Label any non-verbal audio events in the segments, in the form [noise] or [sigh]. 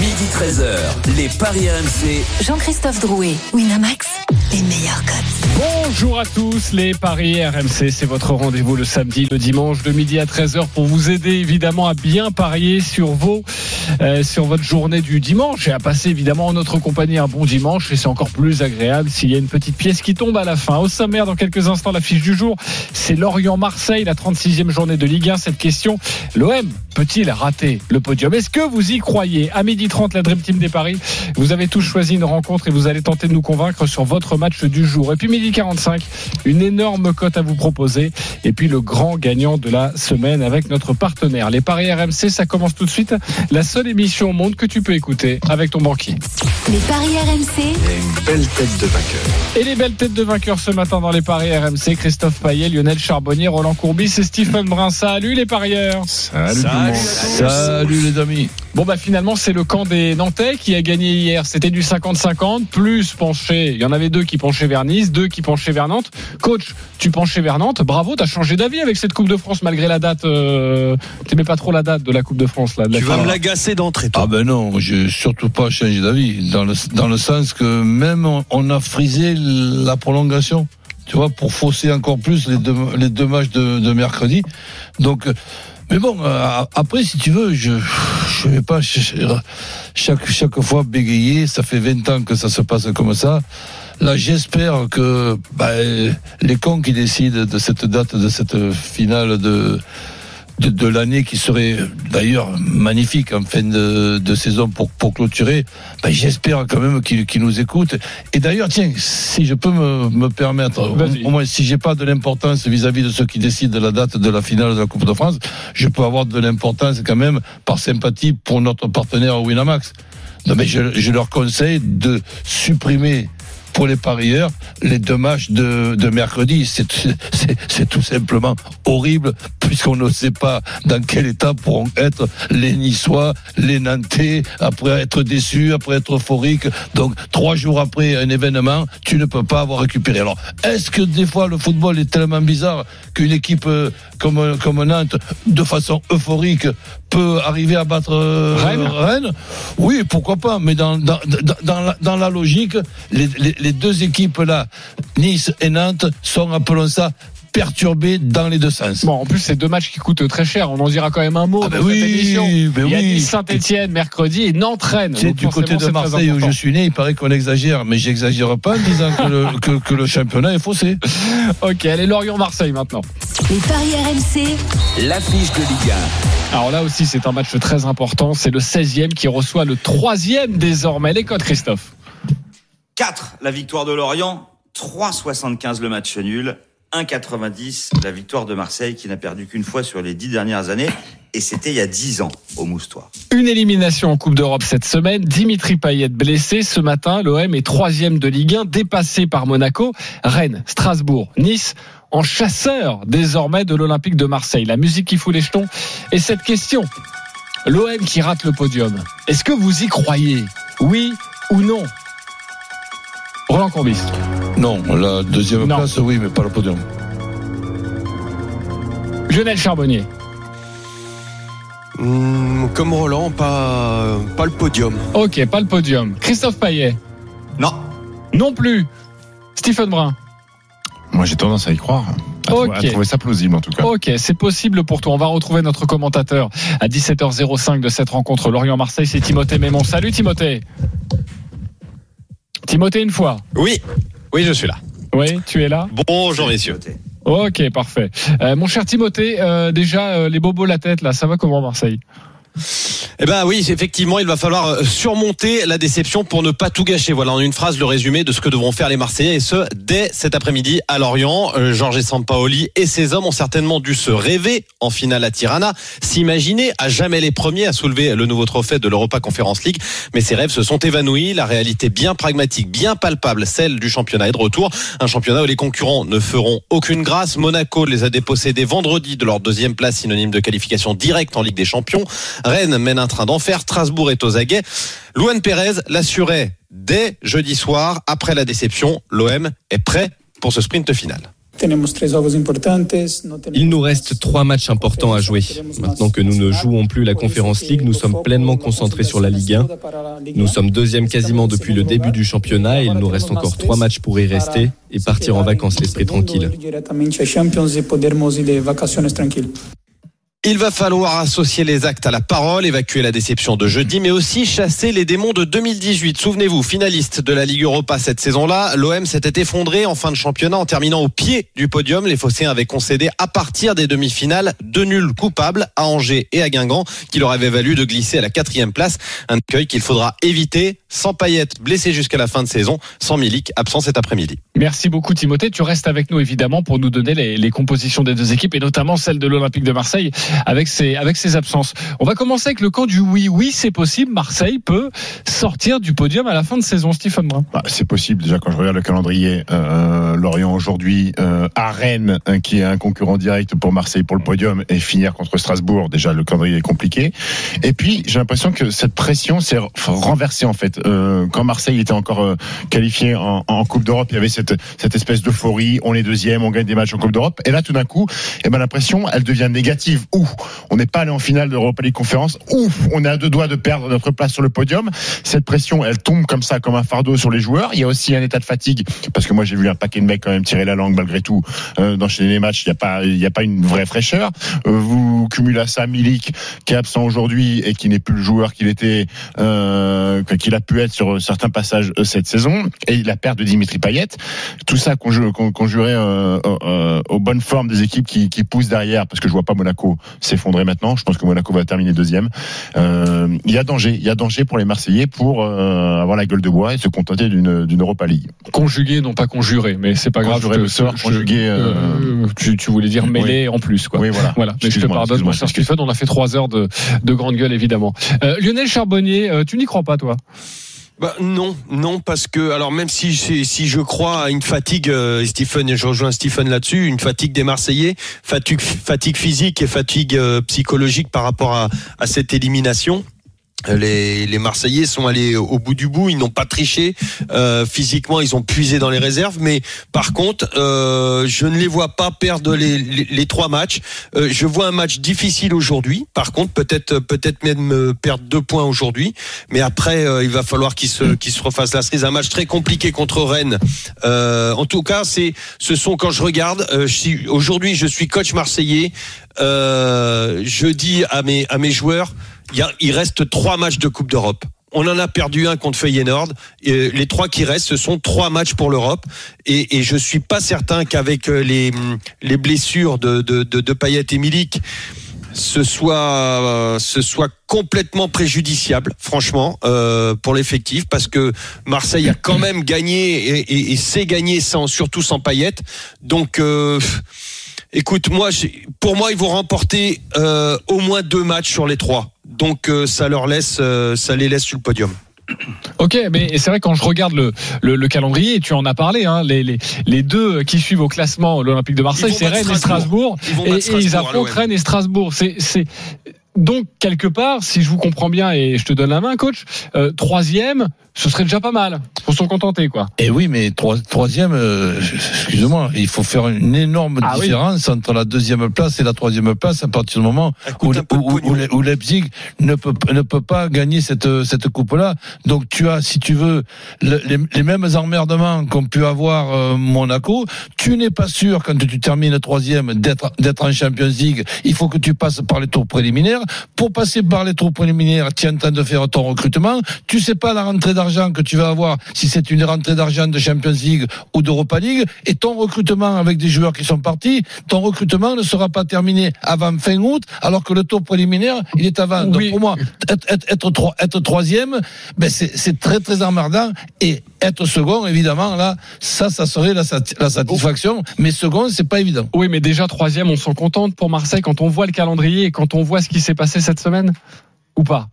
Midi 13h, les Paris RMC. Jean-Christophe Drouet, Winamax, les meilleurs codes. Bonjour à tous, les Paris RMC, c'est votre rendez-vous le samedi, le dimanche de midi à 13h pour vous aider évidemment à bien parier sur vos, euh, sur votre journée du dimanche et à passer évidemment en notre compagnie un bon dimanche et c'est encore plus agréable s'il y a une petite pièce qui tombe à la fin. Au sommaire, dans quelques instants, la fiche du jour, c'est Lorient-Marseille, la 36e journée de Ligue 1. Cette question, l'OM peut-il rater le podium? Est-ce que vous y croyez? À midi 30, la Dream Team des Paris, vous avez tous choisi une rencontre et vous allez tenter de nous convaincre sur votre match du jour. Et puis midi 45, une énorme cote à vous proposer. Et puis le grand gagnant de la semaine avec notre partenaire. Les Paris RMC, ça commence tout de suite. La seule émission au monde que tu peux écouter avec ton banquier. Les paris RMC, une belle tête de vainqueur. Et les belles têtes de vainqueurs ce matin dans les Paris RMC, Christophe Payet, Lionel Charbonnier, Roland Courbis et Stephen Brun. Salut les parieurs Salut, tout le monde. Salut les amis. Bon bah finalement c'est le camp des Nantais qui a gagné hier. C'était du 50-50 plus penché. Il y en avait deux qui penchaient vers Nice, deux qui penchaient vers Nantes. Coach, tu penchais vers Nantes. Bravo, t'as changé d'avis avec cette Coupe de France malgré la date. Euh... T'aimais pas trop la date de la Coupe de France là. de la Tu vas me l'agacer d'entrée, toi. Ah ben non, je surtout pas changé d'avis dans le dans le sens que même on, on a frisé la prolongation. Tu vois, pour fausser encore plus les deux, les deux matchs de, de mercredi. Donc, euh, mais bon, euh, après, si tu veux, je je vais pas ch- chaque chaque fois bégayer. Ça fait 20 ans que ça se passe comme ça. Là, j'espère que bah, les cons qui décident de cette date, de cette finale de de, de l'année qui serait d'ailleurs magnifique en fin de, de saison pour, pour clôturer, ben, j'espère quand même qu'ils qu'ils nous écoutent. Et d'ailleurs, tiens, si je peux me, me permettre, au, au moins si j'ai pas de l'importance vis-à-vis de ceux qui décident de la date de la finale de la Coupe de France, je peux avoir de l'importance quand même par sympathie pour notre partenaire Winamax. Non, mais je, je leur conseille de supprimer pour les parieurs les deux matchs de, de mercredi. C'est- C'est c'est tout simplement horrible puisqu'on ne sait pas dans quel état pourront être les Niçois, les Nantais, après être déçus, après être euphoriques. Donc trois jours après un événement, tu ne peux pas avoir récupéré. Alors, est-ce que des fois le football est tellement bizarre qu'une équipe euh, comme, comme Nantes, de façon euphorique, peut arriver à battre euh, Rennes? Rennes? Oui, pourquoi pas. Mais dans, dans, dans, dans la, dans la logique, les, les, les deux équipes là, Nice et Nantes, sont, appelons ça, perturbées dans les deux sens. Bon, en plus, c'est deux matchs qui coûtent très cher. On en dira quand même un mot Ah dans ben oui, cette émission. ben Il y a oui. Saint-Etienne mercredi et Nantes-Rennes. Donc, du côté de c'est Marseille où je suis né, il paraît qu'on exagère, mais j'exagère pas en disant que le, que, que le championnat est faussé. [laughs] Ok, allez, Lorient-Marseille maintenant. les paris RMC, L'affiche de Ligue Alors là aussi, c'est un match très important. C'est le 16e qui reçoit le 3e désormais. Les codes, Christophe. 4 la victoire de Lorient, 3,75 le match nul, 1,90 la victoire de Marseille qui n'a perdu qu'une fois sur les dix dernières années et c'était il y a 10 ans au Moustoir. Une élimination en Coupe d'Europe cette semaine. Dimitri Payet blessé. Ce matin, l'OM est troisième de Ligue 1, dépassé par Monaco, Rennes, Strasbourg, Nice, en chasseur désormais de l'Olympique de Marseille. La musique qui fout les jetons. Et cette question, l'OM qui rate le podium, est-ce que vous y croyez? Oui ou non? Roland Courbis. Non, la deuxième Non. place, oui, mais pas le podium. Lionel Charbonnier. Hmm, comme Roland, pas, pas le podium. Ok, pas le podium. Christophe Payet. Non, Non plus. Stephen Brun. Moi, j'ai tendance à y croire. À, Ok. trouver, à trouver ça plausible, en tout cas. Ok, c'est possible pour toi. On va retrouver notre commentateur à 17h05 de cette rencontre Lorient-Marseille. C'est Timothée Mémon. Salut Timothée. Timothée une fois. Oui, oui, je suis là. Oui, tu es là. Bonjour messieurs. Ok, parfait. Euh, mon cher Timothée, euh, déjà euh, les bobos la tête là, ça va comment Marseille? Eh ben oui, effectivement, il va falloir euh, surmonter la déception pour ne pas tout gâcher. Voilà, en une phrase, le résumé de ce que devront faire les Marseillais et ce dès cet après-midi à Lorient. Euh, Georges Sampaoli et ses hommes ont certainement dû se rêver en finale à Tirana, s'imaginer à jamais les premiers à soulever le nouveau trophée de l'Europa Conference League. Mais ces rêves se sont évanouis. La réalité bien pragmatique, bien palpable, celle du championnat est de retour. Un championnat où les concurrents ne feront aucune grâce. Monaco les a dépossédés vendredi de leur deuxième place synonyme de qualification directe en Ligue des Champions. Rennes mène un train d'enfer. Strasbourg est aux aguets. Luan Pérez l'assurait dès jeudi soir. Après la déception, l'OM est prêt pour ce sprint final. Il nous reste trois matchs importants à jouer. Maintenant que nous ne jouons plus la Conférence League, nous sommes pleinement concentrés sur la Ligue 1. Nous sommes deuxième quasiment depuis le début du championnat et il nous reste encore trois matchs pour y rester et partir en vacances l'esprit tranquille. Il va falloir associer les actes à la parole, évacuer la déception de jeudi, mais aussi chasser les démons de 2018. Souvenez-vous, finaliste de la Ligue Europa cette saison-là, l'OM s'était effondré en fin de championnat en terminant au pied du podium. Les Phocéens avaient concédé à partir des demi-finales deux nuls coupables à Angers et à Guingamp, qui leur avaient valu de glisser à la quatrième place. Un accueil qu'il faudra éviter sans paillettes blessé jusqu'à la fin de saison, sans Milik absent cet après-midi. Merci beaucoup Timothée. Tu restes avec nous évidemment pour nous donner les compositions des deux équipes et notamment celle de l'Olympique de Marseille avec ses, avec ses absences. On va commencer avec le camp du oui. Oui, c'est possible. Marseille peut sortir du podium à la fin de saison, Stephen Brun. Bah, c'est possible. Déjà, quand je regarde le calendrier, euh, Lorient aujourd'hui euh, à Rennes, hein, qui est un concurrent direct pour Marseille pour le podium, et finir contre Strasbourg. Déjà, le calendrier est compliqué. Et puis, j'ai l'impression que cette pression s'est renversée en fait. Euh, quand Marseille était encore euh, qualifié en, Coupe d'Europe, il y avait cette, cette espèce d'euphorie. On est deuxième, on gagne des matchs en Coupe d'Europe. Et là, tout d'un coup, eh ben, l'impression, elle devient négative. On n'est pas allé en finale de l'Europa League Conférence. Ouf, on est à deux doigts de perdre notre place sur le podium. Cette pression, elle tombe comme ça, comme un fardeau sur les joueurs. Il y a aussi un état de fatigue, parce que moi j'ai vu un paquet de mecs quand même tirer la langue malgré tout euh, d'enchaîner les matchs. Il n'y a pas, a pas une vraie fraîcheur. Euh, vous cumulez à ça Milik qui est absent aujourd'hui et qui n'est plus le joueur qu'il était, euh, qu'il a pu être sur certains passages euh, cette saison, et la perte de Dimitri Payet. Tout ça conjuré, conjuré euh, euh, aux bonnes formes des équipes qui, qui poussent derrière, parce que je vois pas Monaco s'effondrer maintenant. Je pense que Monaco va terminer deuxième. Il y a danger, il y a danger pour les Marseillais pour avoir la gueule de bois et se contenter d'une d'une Europa League. Conjugué, non pas conjuré, mais c'est pas grave. Conjurer le sort, conjugué. tu, tu voulais dire mêlé en plus, quoi. Oui, voilà. Voilà. Mais je te pardonne, cher Stephen. On a fait trois heures de, de grande gueule, évidemment. Euh, Lionel Charbonnier, euh, tu n'y crois pas, toi? Bah, non, non, parce que alors même si si si je crois à une fatigue, euh, Stephen, et je rejoins Stephen là-dessus, une fatigue des Marseillais, fatigue fatigue physique et fatigue euh, psychologique par rapport à à cette élimination. Les, les Marseillais sont allés au bout du bout, ils n'ont pas triché. Euh, physiquement, ils ont puisé dans les réserves, mais par contre, euh, je ne les vois pas perdre les, les, trois matchs. Euh, je vois un match difficile aujourd'hui. Par contre, peut-être peut-être même euh, perdre deux points aujourd'hui, mais après, euh, il va falloir qu'ils se qu'ils se refassent la cerise. Un match très compliqué contre Rennes. Euh, en tout cas, c'est ce sont quand je regarde. Euh, aujourd'hui, je suis coach marseillais. Euh, je dis à mes à mes joueurs il, reste trois matchs de Coupe d'Europe. On en a perdu un contre Feyenoord. Et les trois qui restent, ce sont trois matchs pour l'Europe. Et, et je suis pas certain qu'avec euh, les, les blessures de, de, de, de Payet et Milik, ce soit, euh, ce soit complètement préjudiciable, franchement, euh, pour l'effectif, parce que Marseille a quand même gagné et, et, et sait gagner sans, surtout sans Payet. Donc, euh, écoute, moi, pour moi, ils vont remporter euh, au moins deux matchs sur les trois. Donc, euh, ça leur laisse, euh, ça les laisse sur le podium. Ok, mais c'est vrai quand je regarde le, le, le calendrier, tu en as parlé, hein, les, les, les deux qui suivent au classement l'Olympique de Marseille, c'est Rennes et Strasbourg, et, ils affrontent. Rennes et Strasbourg. C'est donc quelque part, si je vous comprends bien et je te donne la main, coach, euh, troisième, ce serait déjà pas mal. Faut s'en contenter, quoi. Et oui, mais trois- troisième, euh, excuse-moi, il faut faire une énorme Ah oui. différence entre la deuxième place et la troisième place à partir du moment où, où- où- pognon. où Leipzig ne peut, ne peut pas gagner cette, cette coupe-là. Donc tu as, si tu veux, le- les, les mêmes emmerdements qu'ont pu avoir euh, Monaco. Tu n'es pas sûr, quand tu termines troisième, d'être d'être en Champions League. Il faut que tu passes par les tours préliminaires. Pour passer par les tours préliminaires, tu es en train de faire ton recrutement. Tu sais pas la rentrée d'argent que tu vas avoir, si c'est une rentrée d'argent de Champions League ou d'Europa League. Et ton recrutement avec des joueurs qui sont partis, ton recrutement ne sera pas terminé avant fin août, alors que le tour préliminaire, il est avant. Donc Oui. pour moi, être, être, être, tro- être troisième, ben c'est c'est très très emmerdant. Et être second, évidemment, là, ça, ça serait la, sati- la satisfaction. Mais second, c'est pas évident. Oui, mais déjà troisième, on s'en contente pour Marseille quand on voit le calendrier et quand on voit ce qui s'est passé cette semaine Ou pas?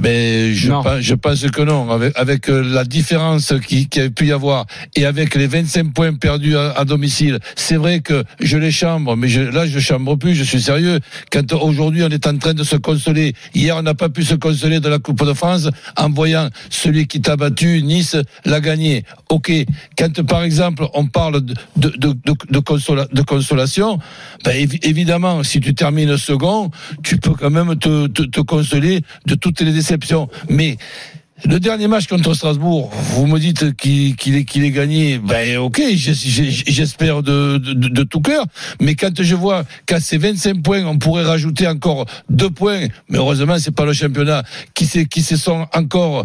Mais je, pense, je pense que non. Avec, avec euh, la différence qui, qui a pu y avoir et avec les 25 points perdus à, à domicile, c'est vrai que je les chambre, mais je, là je chambre plus. Je suis sérieux. Quand aujourd'hui on est en train de se consoler, hier on n'a pas pu se consoler de la Coupe de France en voyant celui qui t'a battu, Nice, l'a gagné. Ok. Quand par exemple on parle de de de, de, de consola- de consolation, ben, évi- évidemment si tu termines second, tu peux quand même te, te, te consoler de toutes les déceptions. Mais le dernier match contre Strasbourg, vous me dites qu'il est, gagné. Ben ok, j'espère de, tout cœur. Mais quand je vois qu'à ces 25 points, on pourrait rajouter encore deux points, mais heureusement c'est pas le championnat qui qui se sont encore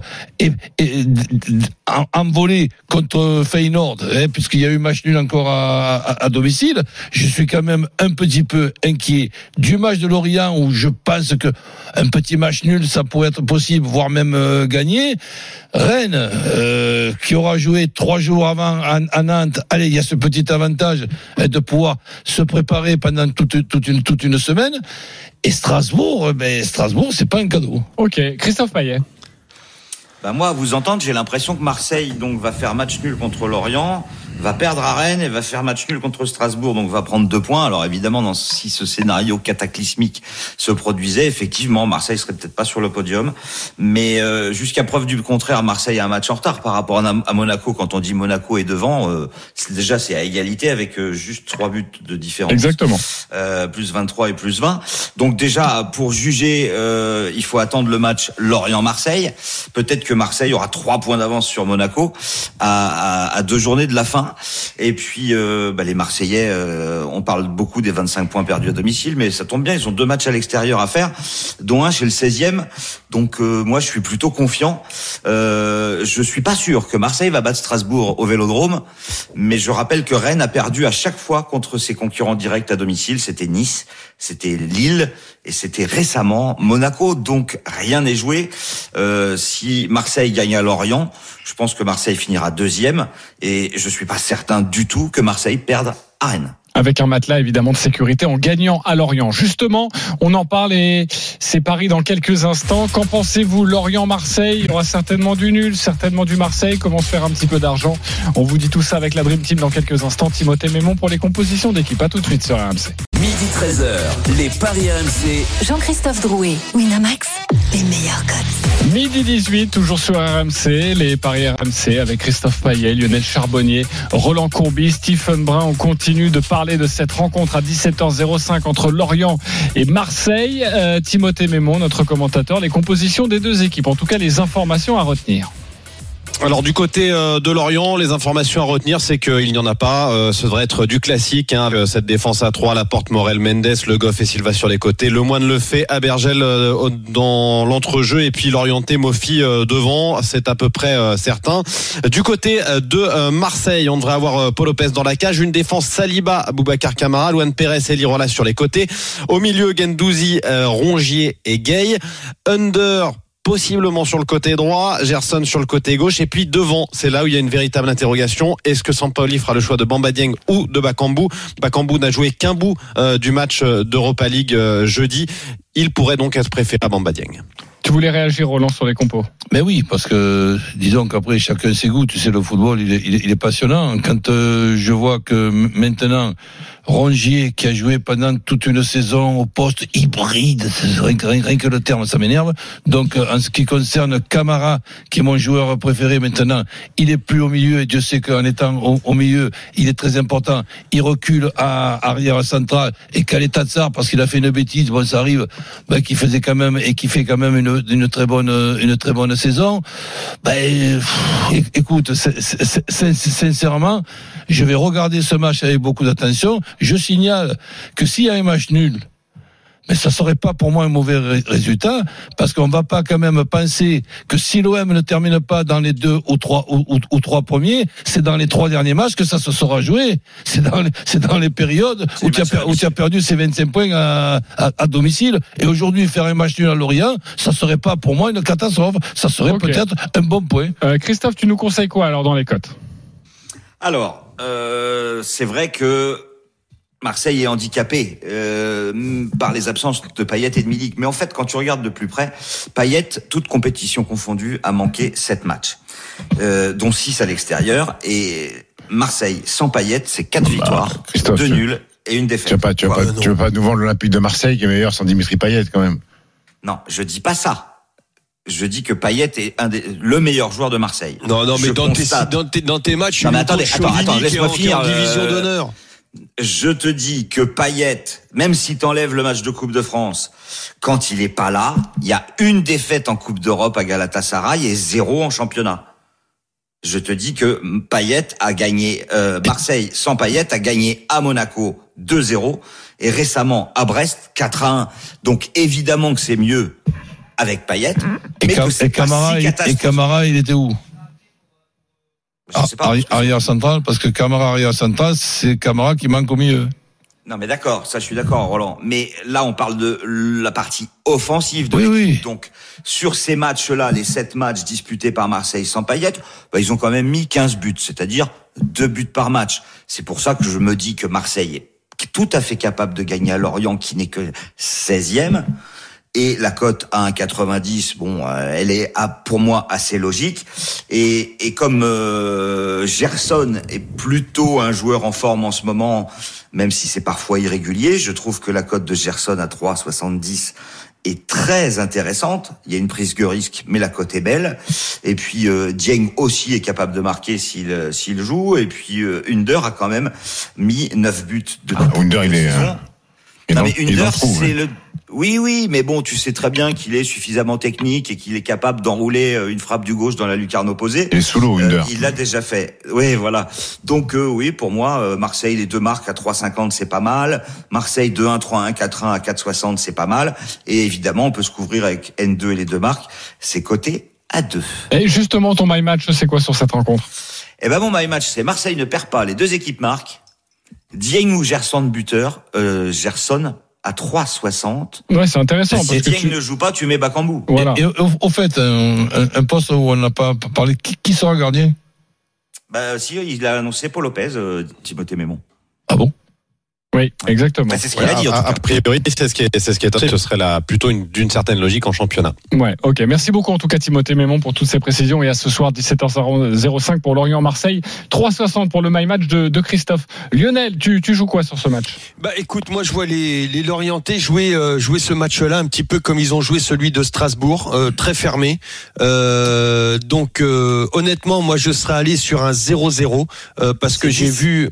envolés contre Feyenoord, hein, puisqu'il y a eu match nul encore à domicile. Je suis quand même un petit peu inquiet du match de Lorient où je pense que un petit match nul ça pourrait être possible, voire même euh, gagné. Rennes, euh, qui aura joué trois jours avant à, à Nantes, allez, il y a ce petit avantage euh, de pouvoir se préparer pendant toute, toute, une, toute une semaine. Et Strasbourg, euh, ben, Strasbourg, c'est pas un cadeau. Ok, Christophe Payet. Bah moi, à vous entendre, j'ai l'impression que Marseille donc va faire match nul contre Lorient, va perdre à Rennes et va faire match nul contre Strasbourg, donc va prendre deux points. Alors évidemment, dans, si ce scénario cataclysmique se produisait, effectivement, Marseille serait peut-être pas sur le podium, mais euh, jusqu'à preuve du contraire, Marseille a un match en retard par rapport à, Monaco. Quand on dit Monaco est devant, euh, déjà c'est à égalité avec euh, juste trois buts de différence. Exactement. Euh, plus 23 et plus 20. Donc déjà, pour juger, euh, il faut attendre le match Lorient-Marseille. Peut-être que Marseille aura trois points d'avance sur Monaco à, à- à deux journées de la fin. Et puis, euh, bah, les Marseillais, euh, on parle beaucoup des 25 points perdus à domicile, mais ça tombe bien, ils ont deux matchs à l'extérieur à faire, dont un chez le 16e. Donc euh, moi, je suis plutôt confiant. Euh, je suis pas sûr que Marseille va battre Strasbourg au Vélodrome, mais je rappelle que Rennes a perdu à chaque fois contre ses concurrents directs à domicile. C'était Nice, c'était Lille et c'était récemment Monaco. Donc rien n'est joué. Euh, si Marseille gagne à Lorient, je pense que Marseille finira deuxième et je suis pas certain du tout que Marseille perde à Rennes. Avec un matelas évidemment de sécurité en gagnant à Lorient. Justement, on en parle et c'est Paris dans quelques instants. Qu'en pensez-vous Lorient-Marseille, il y aura certainement du nul, certainement du Marseille. Comment se faire un petit peu d'argent? On vous dit tout ça avec la Dream Team dans quelques instants. Timothée Mémon pour les compositions d'équipe. À tout de suite sur RMC. Midi 13h, les Paris RMC. Jean-Christophe Drouet, Winamax, les meilleurs codes. Midi 18, toujours sur RMC, les paris RMC avec Christophe Payet, Lionel Charbonnier, Roland Courbis, Stephen Brun. On continue de parler de cette rencontre à 17h05 entre Lorient et Marseille. Euh, Timothée Mémon, notre commentateur, les compositions des deux équipes, en tout cas les informations à retenir. Alors du côté euh, de Lorient, les informations à retenir, c'est qu'il n'y en a pas. Euh, Ce devrait être du classique. Hein, avec cette défense à 3, la porte Morel Mendes, Le Goff et Silva sur les côtés. Le Moine le fait, Abergel euh, dans l'entrejeu et puis l'orienté Mofi euh, devant. C'est à peu près euh, certain. Du côté euh, de euh, Marseille, on devrait avoir euh, Paul Lopez dans la cage. Une défense Saliba, Boubacar Camara, Luan Pérez et Lirola sur les côtés. Au milieu, Gendouzi, euh, Rongier et Gay. Under possiblement sur le côté droit, Gerson sur le côté gauche, et puis devant, c'est là où il y a une véritable interrogation. Est-ce que Sampaoli fera le choix de Bamba Dieng ou de Bakambu? Bakambu n'a joué qu'un bout euh, du match euh, d'Europa League euh, jeudi. Il pourrait donc être préféré à Bamba Dieng. Tu voulais réagir, Roland, sur les compos? Mais oui, parce que disons qu'après chacun ses goûts. Tu sais, le football, il est, il est, il est passionnant. Quand euh, je vois que maintenant Rongier, qui a joué pendant toute une saison au poste hybride, rien, que- le terme, ça m'énerve. Donc, euh, en ce qui concerne Camara, qui est mon joueur préféré maintenant, il est plus au milieu et Dieu sait qu'en étant au, milieu, il est très important. Il recule à arrière central et Kaletatsar, parce qu'il a fait une bêtise, bon, ça arrive, ben, qui faisait quand même et qui fait quand même une, très bonne, une très bonne saison. Pff, écoute, sincèrement, je vais regarder ce match avec beaucoup d'attention. Je signale que s'il y a un match nul, mais ça serait pas pour moi un mauvais ré- résultat, parce qu'on va pas quand même penser que si l'OM ne termine pas dans les deux ou trois ou, ou- ou trois premiers, c'est dans les trois derniers matchs que ça se sera joué. C'est dans les, c'est dans les périodes où tu as, per- où tu as perdu ces 25 points à, à, à domicile. Et aujourd'hui, faire un match nul à Lorient, ça serait pas pour moi une catastrophe. Ça serait peut-être un bon point. Euh, Christophe, tu nous conseilles quoi alors dans les cotes? Alors, euh, c'est vrai que Marseille est handicapé euh, par les absences de Payet et de Milik. Mais en fait, quand tu regardes de plus près, Payet, toute compétition confondue, a manqué 7 matchs, euh, dont 6 à l'extérieur. Et Marseille, sans Payet, c'est 4 victoires, Bah, Christophe, 2 tu- nuls et une Tu défaite. vas pas, tu vas Quoi. pas, tu vas pas nous vendre l'Olympique de Marseille qui est meilleur sans Dimitri Payet quand même. Non, je dis pas ça. Je dis que Payet est un des, le meilleur joueur de Marseille. Non, non, mais dans tes, dans, tes, dans tes matchs, Non, mais attendez, attends, attends, laisse-moi finir, en division euh, d'honneur. Je te dis que Payet, même si t'enlèves le match de Coupe de France, quand il est pas là, il y a une défaite en Coupe d'Europe à Galatasaray et zéro en championnat. Je te dis que Payet a gagné, euh, Marseille sans Payet a gagné à Monaco 2-0 et récemment à Brest 4-1. Donc évidemment que c'est mieux avec Payet. Et, mais que et pas Camara, si et. Camara, il était où? Je sais pas. Arri- Arrière central, parce que Camara arrière central, c'est Camara qui manque au milieu. Non mais d'accord, ça je suis d'accord Roland. Mais là on parle de la partie offensive de Oui, oui. Donc sur ces matchs-là, les sept matchs disputés par Marseille sans Payet, bah, ils ont quand même mis 15 buts, c'est-à-dire deux buts par match. C'est pour ça que je me dis que Marseille est tout à fait capable de gagner à Lorient qui n'est que 16e. Et la cote à 1,90, bon, euh, elle est à- pour moi assez logique. Et, et comme euh, Gerson est plutôt un joueur en forme en ce moment, même si c'est parfois irrégulier, je trouve que la cote de Gerson à 3,70 est très intéressante. Il y a une prise de risque, mais la cote est belle. Et puis euh, Dieng aussi est capable de marquer s'il euh, s'il joue. Et puis euh, Under a quand même mis 9 buts de Ah, Under, il est, saison. euh, il est Non mais c'est ouais. le. Oui, oui, mais bon, tu sais très bien qu'il est suffisamment technique et qu'il est capable d'enrouler euh, une frappe du gauche dans la lucarne opposée. Il est sous l'eau, Euh, il l'a déjà fait. Oui, voilà. Donc euh, oui, pour moi, euh, Marseille les deux marques à 3,50 c'est pas mal. Marseille 2-1, 3-1, 4-1 à 4,60 c'est pas mal. Et évidemment, on peut se couvrir avec N2 et les deux marques. C'est coté à 2. Et justement, ton my match, c'est quoi sur cette rencontre? Eh ben mon my match, c'est Marseille ne perd pas. Les deux équipes marquent. Dieng ou Gerson buteur. Euh, Gerson à 3,60. Ouais, c'est intéressant Si parce que Dieng tu... ne joue pas, tu mets Bakambu. Voilà. Et, et au, au fait, un, un- un poste où on n'a pas parlé, qui, qui sera gardien? Bah si, il a annoncé Paul Lopez, euh, Timothée Mémon. Ah bon? Oui, exactement. Bah, c'est ce qu'il a dit en a, tout cas. a priori, c'est ce qui est, c'est ce qui est ce serait la, plutôt une- d'une certaine logique en championnat. Ouais, ok. Merci beaucoup en tout cas Timothée Mémon pour toutes ces précisions et à ce soir 17h05 pour Lorient-Marseille, 3,60 pour le my match de, de Christophe. Lionel, tu, tu joues quoi sur ce match? Bah écoute, moi je vois les, les Lorientais jouer euh, jouer ce match-là un petit peu comme ils ont joué celui de Strasbourg, euh, très fermé. Euh, donc euh, honnêtement, moi je serais allé sur un 0-0 euh, parce que j'ai 10. vu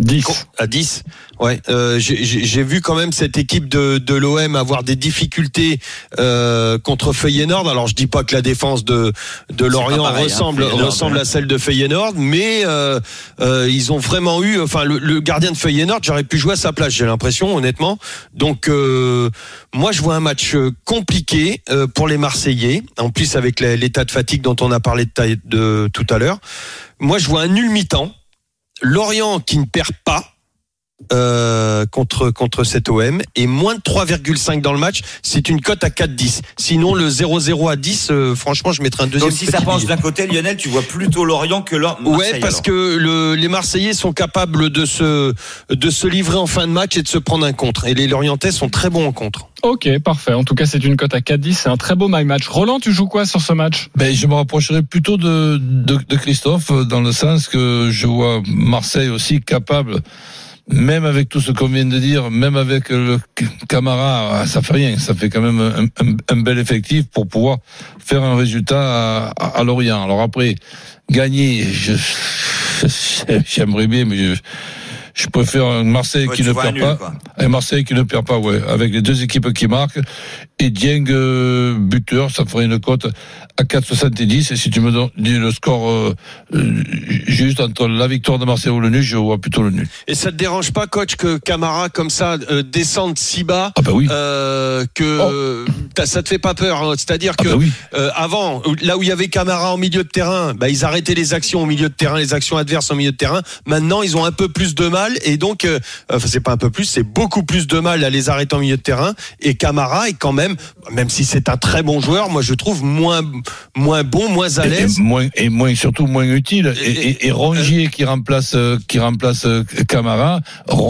10. à 10. Ouais, euh, j'ai- j'ai j'ai vu quand même cette équipe de, de l'OM avoir des difficultés euh, contre Feyenoord. Alors je dis pas que la défense de de Lorient pareil, hein, ressemble ressemble à celle de Feyenoord, mais euh, euh, ils ont vraiment eu. Enfin, le, le gardien de Feyenoord, j'aurais pu jouer à sa place. J'ai l'impression, honnêtement. Donc euh, moi, je vois un match euh, compliqué euh, pour les Marseillais. En plus, avec l'état de fatigue dont on a parlé de, de tout à l'heure. Moi, je vois un nul mi-temps. Lorient qui ne perd pas euh, contre contre cet OM et moins de 3,5 dans le match, c'est une cote à 4,10. Sinon le 0-0 à 10, euh, franchement, je mettrais un deuxième. Donc si ça penche d'un côté, Lionel, tu vois plutôt Lorient que Lorient. Ouais, parce que le, les Marseillais sont capables de se de se livrer en fin de match et de se prendre un contre. Et les Lorientais sont très bons en contre. Ok, parfait. En tout cas, c'est une cote à 4,10. C'est un très beau my match. Roland, tu joues quoi sur ce match? Ben, Je me rapprocherai plutôt de, de, de Christophe, euh, dans le sens que je vois Marseille aussi capable, même avec tout ce qu'on vient de dire, même avec le Camara, ah, ça fait rien. Ça fait quand même un, un- bel effectif pour pouvoir faire un résultat à, à- à Lorient. Alors après, gagner, [laughs] j'aimerais bien, mais je, je préfère un Marseille Ouais, qui ne perd nul, pas. quoi. Un Marseille qui ne perd pas, ouais, avec les deux équipes qui marquent. Et Dieng euh, buteur, ça ferait une cote à 4,70. Et si tu me donnes dis le score euh, euh, juste entre la victoire de Marseille ou le nul, je vois plutôt le nul. Et ça te dérange pas, coach, que Camara comme ça euh, descende si bas Ah bah oui. euh, que euh, t'as- ça te fait pas peur hein. C'est-à-dire Ah que bah oui. euh, avant, là où il y avait Camara en milieu de terrain, bah, ils arrêtaient les actions au milieu de terrain, les actions adverses au milieu de terrain. Maintenant, ils ont un peu plus de mal mal et donc, euh, enfin c'est pas un peu plus, c'est beaucoup plus de mal à les arrêter en milieu de terrain. Et Camara est quand même, même si c'est un très bon joueur, moi je trouve moins moins bon, moins à Et, et l'aise. moins, et moins, surtout moins utile. Et, Et- Rongier qui remplace, euh, qui remplace euh, Camara,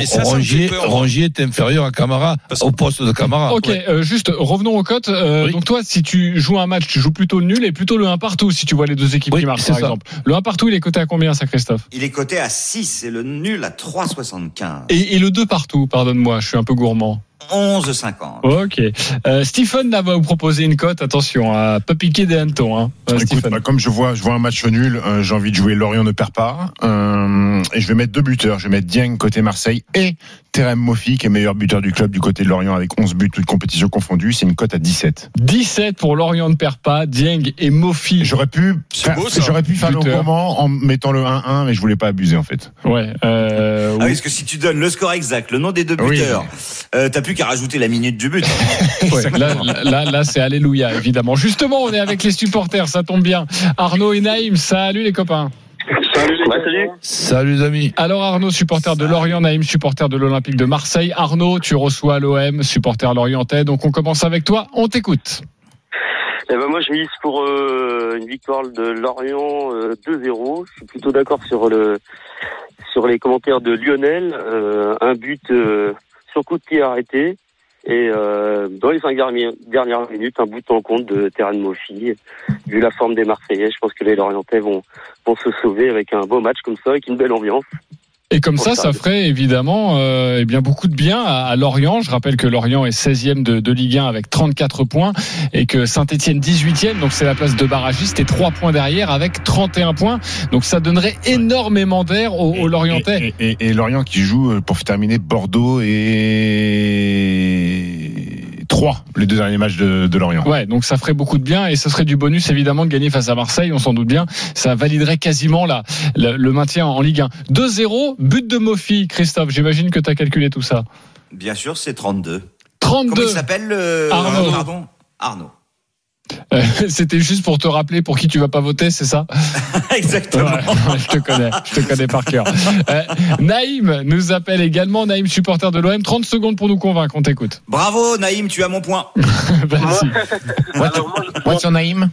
ça, Rongier. Rongier est inférieur à Camara, Parce- au poste de Camara. Ok, euh, juste revenons aux cotes. Euh, Oui. Donc toi, si tu joues un match, tu joues plutôt le nul et plutôt le 1 partout si tu vois les deux équipes Oui, qui marquent, par ça. exemple. Le 1 partout, il est coté à combien, ça, Christophe? Il est coté à 6 et le nul à 3,75. et, et le 2 partout, pardonne-moi, je suis un peu gourmand. 11,50. Ok. Euh, Stephen là, va vous proposer une cote. Attention, à pas piquer des hannetons. Hein. Euh, Écoute, bah, comme je vois, je vois un match nul, euh, j'ai envie de jouer Lorient ne perd pas. Euh, et je vais mettre deux buteurs. Je vais mettre Dieng côté Marseille et Terem Moffi qui est meilleur buteur du club du côté de Lorient avec 11 buts toutes compétitions confondues. C'est une cote à 17. 17 pour Lorient ne perd pas. Dieng et Mofi. J'aurais pu, j'aurais pu faire le roman en mettant le 1-1, mais je voulais pas abuser en fait. Ouais. Euh, Ah oui. oui, parce que si tu donnes le score exact, le nom des deux Oui. buteurs, euh, t'as plus qu'à rajouter la minute du but. [laughs] Ouais, là, là, là, c'est Alléluia, évidemment. Justement, on est avec les supporters, ça tombe bien. Arnaud et Naïm, salut les copains. Salut les salut. Salut les amis. Alors Arnaud, supporter de Lorient, Naïm, supporter de l'Olympique de Marseille. Arnaud, tu reçois l'OM, supporter lorientais. Donc on commence avec toi, on t'écoute. Eh ben moi je mise pour euh, une victoire de Lorient euh, 2-0. Je suis plutôt d'accord sur le sur les commentaires de Lionel. Euh, un but euh, sur coup de pied arrêté. Et euh, dans les cinq dernières minutes, un bout en compte de Terran Mofi. Vu la forme des Marseillais, je pense que les Lorientais vont, vont se sauver avec un beau match comme ça, avec une belle ambiance. Et comme ça, ça, ferait évidemment euh, eh bien beaucoup de bien à, à Lorient. Je rappelle que Lorient est 16e de, de Ligue 1 avec 34 points et que Saint-Etienne 18e, donc c'est la place de barragiste, et 3 points derrière avec 31 points. Donc ça donnerait énormément d'air aux, aux Lorientais. Et, et- et- et Lorient qui joue euh, pour terminer Bordeaux et 3 les deux derniers matchs de, de Lorient. Ouais, donc ça ferait beaucoup de bien et ce serait du bonus évidemment de gagner face à Marseille, on s'en doute bien. Ça validerait quasiment la, la- le maintien en Ligue 1. 2-0, but de Mofi, Christophe, j'imagine que tu as calculé tout ça. Bien sûr, c'est 32. 32. Comment il s'appelle le Arnaud. Pardon? Arnaud. Euh, [laughs] C'était juste pour te rappeler pour qui tu vas pas voter, c'est ça [laughs] Exactement. Ouais, je te connais, je te connais par cœur. Euh, Naïm nous appelle également, Naïm supporter de l'OM. 30 secondes pour nous convaincre, on t'écoute. Bravo Naïm, tu as mon point. [laughs] Vas-y. What's, moi, je, what's your name?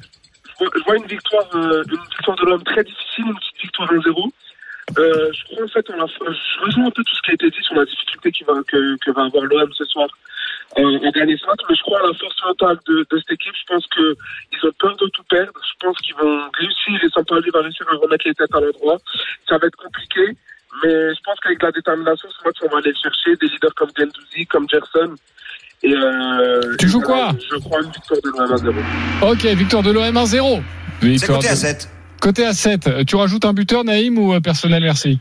je vois- une victoire, euh, une victoire de l'homme très difficile, une petite victoire 1-0. Euh, je crois en fait, on a, je rejoins un peu tout ce qui a été dit sur la difficulté qui va, que, que va avoir l'OM ce soir euh, ce match, mais je crois à la force mentale de, de cette équipe. Je pense que ils ont peur de tout perdre. Je pense qu'ils vont réussir et Sampaoli va réussir à remettre les têtes à l'endroit. Ça va être compliqué, mais je pense qu'avec la détermination, ce match, on va aller le chercher. Des leaders comme Gendouzi, comme Gerson. Et euh, Tu joues quoi Je crois à une victoire de l'OM à 0. Ok, victoire de l'OM 1-0. C'est Victoire côté à de- 7. Côté à 7. Euh, Tu rajoutes un buteur, Naïm, ou personnel, merci?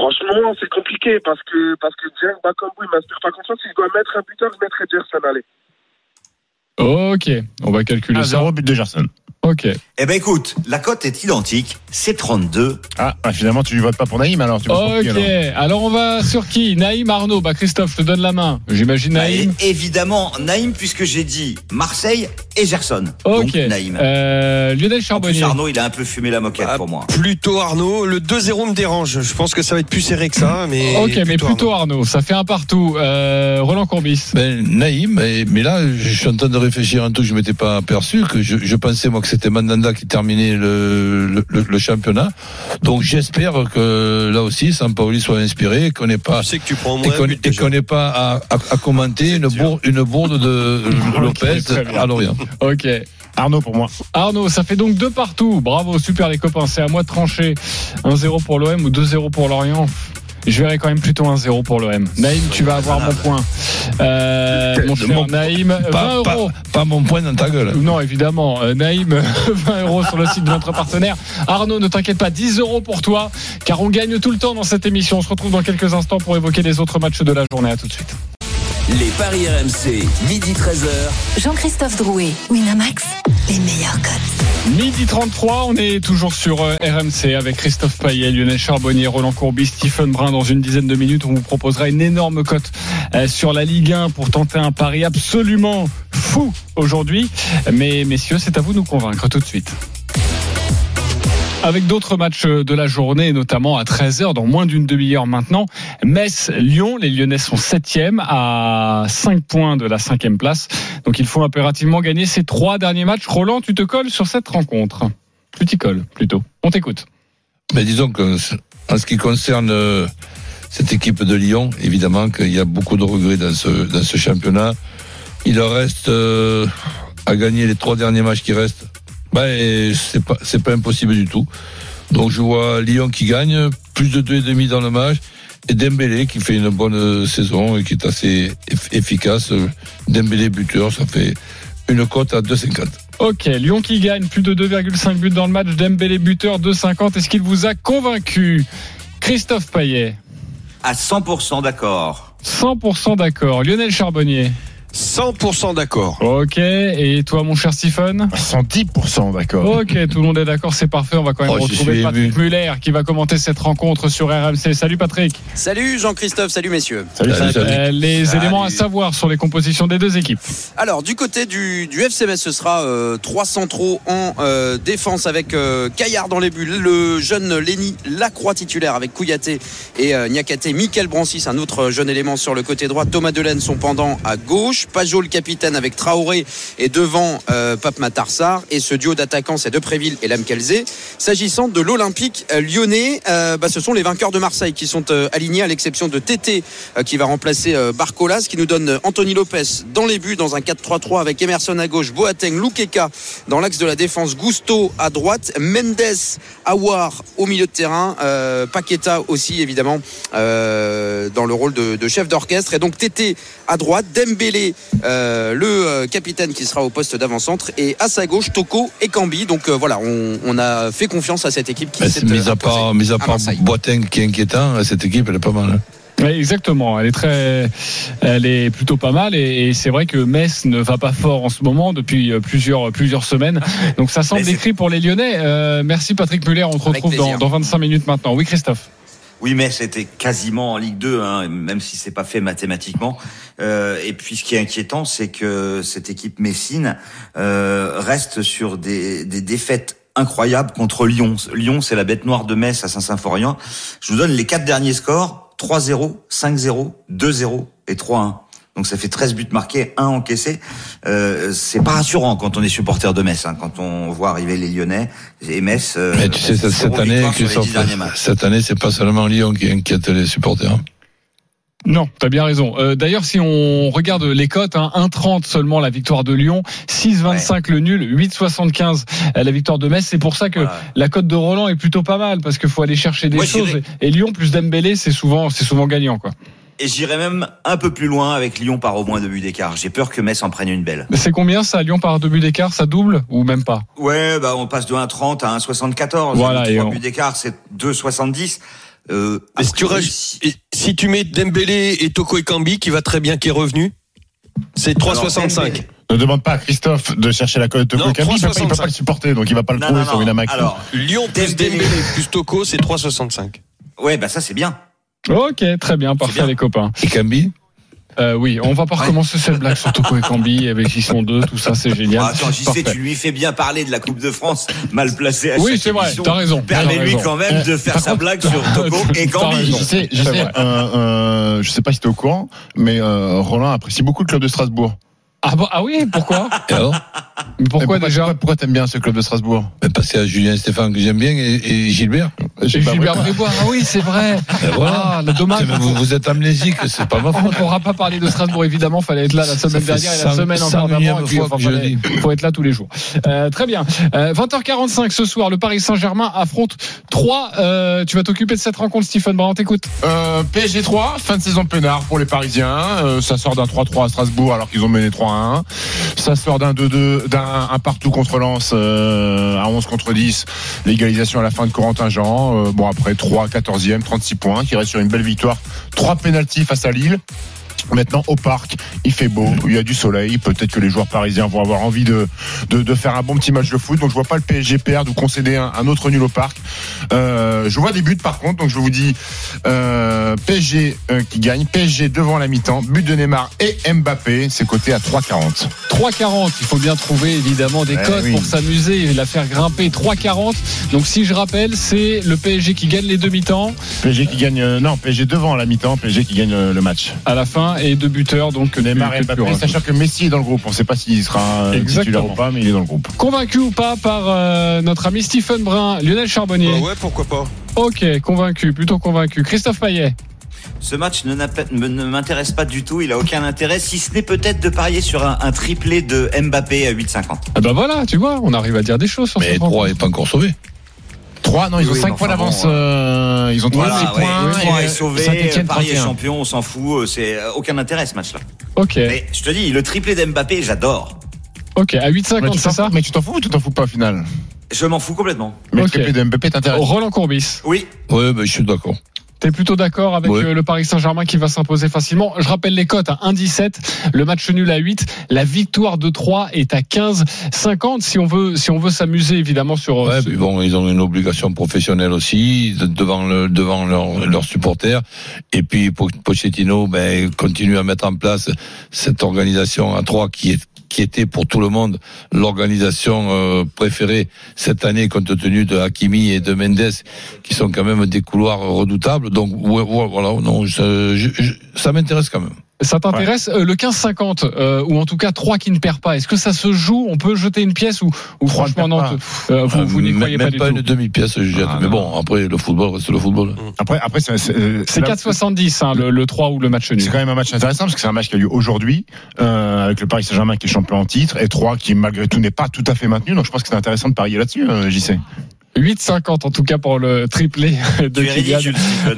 Franchement, c'est compliqué parce que parce que Jack Bakambu, il m'inspire pas confiance. Si je dois mettre un buteur, je mettrais Gerson. Allez. Ok, on va calculer ça. 0 but de Gerson. Ok. Eh ben écoute, la cote est identique, c'est 32. Ah, bah, finalement, tu ne votes pas pour Naïm alors tu pour qui, Ok, alors alors on va sur qui? Naïm, Arnaud Bah Christophe, je te donne la main. J'imagine Bah, Naïm. évidemment, Naïm, puisque j'ai dit Marseille et Gerson. Ok. Donc Naïm. Euh, Lionel En plus, Charbonnier. Arnaud, il a un peu fumé la moquette Ah, pour moi. Plutôt Arnaud. Le 2-0 me dérange. Je pense que ça va être plus serré que ça. Mais Ok, mais plutôt Arnaud. Ça fait un partout. Euh, Roland Courbis. Ben, Naïm, mais, mais là, je suis en train de réfléchir à un truc que je m'étais pas aperçu, que je, je pensais moi que c'était Mandanda qui terminait le, le, le- le championnat. Donc j'espère que là aussi, Sampaoli soit inspiré, qu'on n'ait pas Je sais que tu prends au et qu'on n'ait pas à, à, à commenter une bourde, une bourde de [laughs] Lopez à Lorient. Ok. Arnaud pour moi. Arnaud, ça fait donc deux partout. Bravo, super les copains. C'est à moi de trancher. 1-0 pour l'OM ou 2-0 pour Lorient. Je verrai quand même plutôt 1-0 pour l'OM. Naïm, tu vas avoir mon point. Euh, mon cher Mon- Naïm, 20 Pas, pas, euros. pas mon point dans ta gueule. Non, évidemment. Euh, Naïm, [laughs] 20 euros sur le site de notre partenaire. Arnaud, ne t'inquiète pas, 10 euros pour toi, car on gagne tout le temps dans cette émission. On se retrouve dans quelques instants pour évoquer les autres matchs de la journée. À tout de suite. Les paris RMC, midi 13h. Jean-Christophe Drouet, Winamax, les meilleurs cotes. Midi 33, on est toujours sur euh, RMC avec Christophe Payet, Lionel Charbonnier, Roland Courbis, Stephen Brun. Dans une dizaine de minutes, on vous proposera une énorme cote euh, sur la Ligue 1 pour tenter un pari absolument fou aujourd'hui. Mais messieurs, c'est à vous de nous convaincre tout de suite. Avec d'autres matchs de la journée, notamment à 13h, dans moins d'une demi-heure maintenant. Metz-Lyon, les Lyonnais sont 7e à 5 points de la 5e place. Donc il faut impérativement gagner ces trois derniers matchs. Roland, tu te colles sur cette rencontre Tu t'y colles plutôt. On t'écoute. Mais disons que en ce qui concerne euh, cette équipe de Lyon, évidemment qu'il y a beaucoup de regrets dans ce, dans ce championnat. Il reste euh, à gagner les trois derniers matchs qui restent. Ben, c'est pas, c'est pas impossible du tout. Donc je vois Lyon qui gagne, plus de deux et demi dans le match, et Dembélé qui fait une bonne saison et qui est assez eff- efficace. Dembélé buteur, ça fait une cote à 2,50. Ok, Lyon qui gagne plus de 2,5 buts dans le match. Dembélé buteur 2,50. Est-ce qu'il vous a convaincu Christophe Payet? À 100% d'accord. 100% d'accord. Lionel Charbonnier 100% d'accord. Ok, et toi mon cher Stephen 110% d'accord. Ok, tout le monde est d'accord, c'est parfait. On va quand même Oh, retrouver Patrick ému. Muller qui va commenter cette rencontre sur RMC. Salut Patrick. Salut Jean-Christophe, salut messieurs. Salut, salut. Euh, les Salut. éléments à savoir sur les compositions des deux équipes. Alors du côté du, du ce sera euh, trois centraux en euh, défense avec euh, Caillard dans les buts, le jeune Lenny Lacroix titulaire avec Kouyaté et euh, Niakate, Michael Brancis, un autre jeune élément sur le côté droit, Thomas Delaine son pendant à gauche, Pajot le capitaine avec Traoré et devant euh, Pape Matarsar et ce duo d'attaquants c'est Depréville et Lamkelzé. S'agissant de l'Olympique euh, lyonnais, euh, bah, ce sont les vainqueurs de Marseille qui sont alignés à l'exception de Tété qui va remplacer Barcolas, qui nous donne Anthony Lopez dans les buts dans un 4-3-3 avec Emerson à gauche, Boateng, Lukeka dans l'axe de la défense, Gusto à droite, Mendes, Awar au milieu de terrain, Paqueta aussi évidemment dans le rôle de, de chef d'orchestre et donc Tété à droite, Dembélé euh, le euh, capitaine qui sera au poste d'avant-centre et à sa gauche Toko et Cambi. Donc euh, voilà, on, on a fait confiance à cette équipe qui Mais s'est c'est mis à part, mis à à part. Boateng qui est inquiétant, cette équipe elle est pas mal. hein. Oui, exactement. Elle est très, elle est plutôt pas mal et, et c'est vrai que Metz ne va pas fort en ce moment depuis plusieurs plusieurs semaines. Donc ça semble écrit pour les Lyonnais. Euh, merci Patrick Muller. On te Avec retrouve dans 25 minutes maintenant. Oui, Christophe. Oui, mais c'était quasiment en Ligue 2, hein, même si c'est pas fait mathématiquement. Euh, et puis, ce qui est inquiétant, c'est que cette équipe Messine euh, reste sur des, des défaites incroyables contre Lyon. Lyon, c'est la bête noire de Metz à Saint-Symphorien. Je vous donne les quatre derniers scores 3-0, 5-0, 2-0 et 3-1. Donc ça fait 13 buts marqués, 1 encaissé. Euh, c'est pas rassurant quand on est supporter de Metz, hein, quand on voit arriver les Lyonnais et Metz. euh, Mais tu sais, cette, année, cette année, c'est pas seulement Lyon qui inquiète les supporters. hein. Non, t'as bien raison. Euh, D'ailleurs, si on regarde les cotes, hein, 1,30 seulement la victoire de Lyon, 6,25 le nul, 8,75 la victoire de Metz. C'est pour ça que Voilà. la cote de Roland est plutôt pas mal parce qu'il faut aller chercher des Moi, choses. Et Lyon plus Dembélé, c'est souvent, c'est souvent gagnant, quoi. Et j'irai même un peu plus loin avec Lyon par au moins deux buts d'écart. J'ai peur que Metz en prenne une belle. Mais C'est combien ça, Lyon par deux buts d'écart? Ça double ou même pas? Ouais, bah on passe de 1,30 à 1,74. Voilà, et Trois on- buts d'écart, c'est 2,70. Euh, si tu, raj- si- tu mets Dembélé et Toko Ekambi, qui va très bien, qui est revenu, c'est 3,65. Dembélé- Ne demande pas à Christophe de chercher la cote de Toko Ekambi, il il peut 3,65. pas le supporter, donc il va pas le Non, trouver non, sur non. Winamax. Alors, Lyon plus Dembélé. Dembélé plus Toko, c'est 3,65. ouais, bah ça c'est bien. Ok, très bien, parfait bien. les copains. Et Cambi Euh, oui, on va pas recommencer cette blague sur Toko et Cambi avec sont deux, tout ça c'est génial. Ah, attends, j'y sais, Parfait. tu lui fais bien parler de la Coupe de France, mal placé à Oui, c'est vrai, t'as raison, Permets-lui quand même de faire sa blague sur Toko et Cambi. Je sais, je sais, euh, euh, je sais pas si tu es au courant, mais euh, Roland apprécie beaucoup le club de Strasbourg. Ah, bon, ah oui, pourquoi? Et alors? Mais Pourquoi Mais déjà Pourquoi, pourquoi t'aimes bien ce club de Strasbourg? Ben, Passer à Julien Stéphane que j'aime bien et, et Gilbert. Et Gilbert. Brébois, ah oui, c'est vrai. Ben voilà. Ah, le dommage. Vous, vous êtes amnésique, c'est pas ma On faute. ne pourra pas parler de Strasbourg, évidemment. Fallait être là la semaine dernière et la semaine encore d'avant. le faut être là tous les jours. Euh, très bien. Euh, 20h45 ce soir, le Paris Saint-Germain affronte 3. Euh, tu vas t'occuper de cette rencontre, Stephen Brand. T'écoute. Euh, PSG 3, fin de saison peinard pour les Parisiens. Euh, ça sort d'un 3-3 à Strasbourg alors qu'ils ont mené 3-1. Ça sort d'un 2-2, d'un un partout contre Lens euh, à 11 contre 10. L'égalisation à la fin de Corentin Jean. Euh, bon après 3, 14e, 36 points, qui reste sur une belle victoire. 3 pénalties face à Lille. Maintenant, au parc, il fait beau, il y a du soleil. Peut-être que les joueurs parisiens vont avoir envie de, de, de faire un bon petit match de foot. Donc, je vois pas le PSG perdre ou concéder un, un autre nul au parc. Euh, je vois des buts par contre. Donc, je vous dis euh, PSG euh, qui gagne. PSG devant la mi-temps. But de Neymar et Mbappé. C'est coté à 3,40. 3,40. Il faut bien trouver évidemment des Eh codes oui. pour s'amuser et la faire grimper. 3,40. Donc si je rappelle, c'est le PSG qui gagne les demi-temps PSG qui gagne. non, PSG devant la mi-temps. PSG qui gagne le match. à la fin et deux buteurs. Donc que Neymar et Mbappé. Sachant que Messi est dans le groupe. On ne sait pas s'il sera euh, titulaire Exactement. ou pas, mais il est dans le groupe. Convaincu ou pas par euh, notre ami Stephen Brun, Lionel Charbonnier Bah ouais, pourquoi pas. Ok, convaincu, plutôt convaincu. Christophe Payet Ce match ne, m'intéresse pas du tout. Il a aucun intérêt, si ce n'est peut-être de parier sur un, un triplé de Mbappé à 8,50. Ah bah voilà, tu vois, on arrive à dire des choses sur Mais ce 3 n'est pas encore sauvé. 3, non, ils ont Oui, 5 mais points d'avance. bon, euh, ils ont 36 Voilà, ouais, points. le Troyes et est sauvé, Saint-Étienne, Paris est 31. champion, on s'en fout. C'est euh, aucun intérêt ce match-là. Ok, Mais je te dis, le triplé d'Mbappé, j'adore. ok, à Mais 8,50 tu c'est ça Mais tu t'en fous ou tu t'en fous pas au final? Je m'en fous complètement. Mais le triplé de Mbappé t'intéresse. Roland Courbis, Oui, Oui, mais je suis d'accord. T'es plutôt d'accord avec Ouais. euh, le Paris Saint-Germain qui va s'imposer facilement? Je rappelle les cotes, à 1,17, le match nul à 8, la victoire de 3 est à 15,50 si on veut si on veut s'amuser évidemment sur... euh, Ouais, bon, ils ont une obligation professionnelle aussi de- devant le, devant leurs leurs supporters. Et puis Po- Pochettino, ben continue à mettre en place cette organisation à trois qui est qui était pour tout le monde l'organisation euh, préférée cette année compte tenu de Hakimi et de Mendes qui sont quand même des couloirs redoutables. Donc voilà, non, ça m'intéresse quand même. Ça t'intéresse Euh, le 15-50 euh, ou en tout cas 3 qui ne perd pas? Est-ce que ça se joue? On peut jeter une pièce ou, ou franchement non te- euh, vous, vous n'y croyez même pas du pas tout une demi-pièce, je jette. Ah, mais bon, après le football reste le football. Après, après c'est c'est- euh, C'est là- 4,70 hein, le, le 3 ou le match nul. C'est quand même un match intéressant parce que c'est un match qui a lieu aujourd'hui euh, avec le Paris Saint-Germain qui est champion en titre et 3 qui malgré tout n'est pas tout à fait maintenu. Donc je pense que c'est intéressant de parier là-dessus, euh, JC. 8,50 en tout cas pour le triplé [laughs] de Kylian [laughs]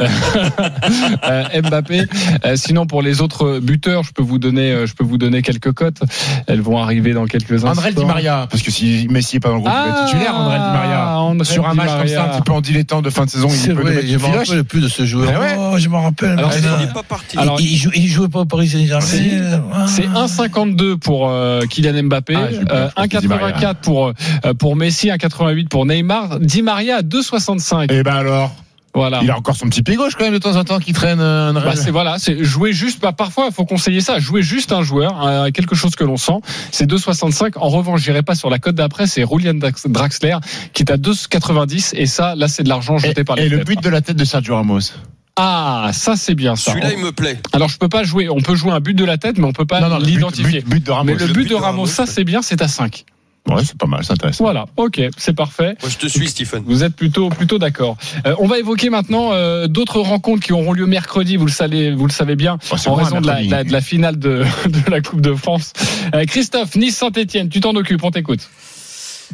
euh, Mbappé. Euh, sinon pour les autres buteurs, je peux vous donner, euh, je peux vous donner quelques cotes. Elles vont arriver dans quelques instants. André Di Maria, parce que si Messi est pas dans le groupe, il va être titulaire. André Di Maria Ah, André sur un match comme ça, un petit peu en dilettante de fin de saison, il peut le vrai, je me rappelle plus de ce joueur. Ah ouais Oh, je me rappelle. Alors. Il n'est pas parti. Alors, il, il jou- il jouait pas au Paris. Saint-Germain. Ah. C'est 1,52 pour euh, Kylian Mbappé, Ah, euh, je pense que Di Maria. 1,84 pour euh, pour Messi, 1,88 pour Neymar, Di Maria à 2,65. Et ben alors, Voilà. il a encore son petit pied gauche quand même de temps en temps qui traîne. euh, Bah, c'est voilà, c'est jouer juste. Bah, parfois, il faut conseiller ça. Jouer juste un joueur, euh, quelque chose que l'on sent. C'est 2,65. En revanche, j'irai pas sur la cote d'après. C'est Julian Dax- Draxler qui est à 2,90. Et ça, là, c'est de l'argent jeté et, par les et le but de la tête de Sergio Ramos. Ah, ça c'est bien ça. Celui-là, il me plaît. Alors je peux pas jouer. On peut jouer un but de la tête, mais on peut pas but- l'identifier. but- but de Ramos. Mais le Le but but de de Ramos, Ramos, ça c'est bien. C'est à 5 Ouais, c'est pas mal, c'est intéressant. Voilà. Ok, c'est parfait. Moi, je te suis, Stephen. Vous êtes plutôt plutôt d'accord. Euh, on va évoquer maintenant euh, d'autres rencontres qui auront lieu mercredi. Vous le savez, vous le savez bien, Oh, c'est en bon, raison de la, de la- de la finale de, [laughs] de la Coupe de France. Euh, Christophe, Nice Saint-Etienne, tu t'en occupes, on t'écoute.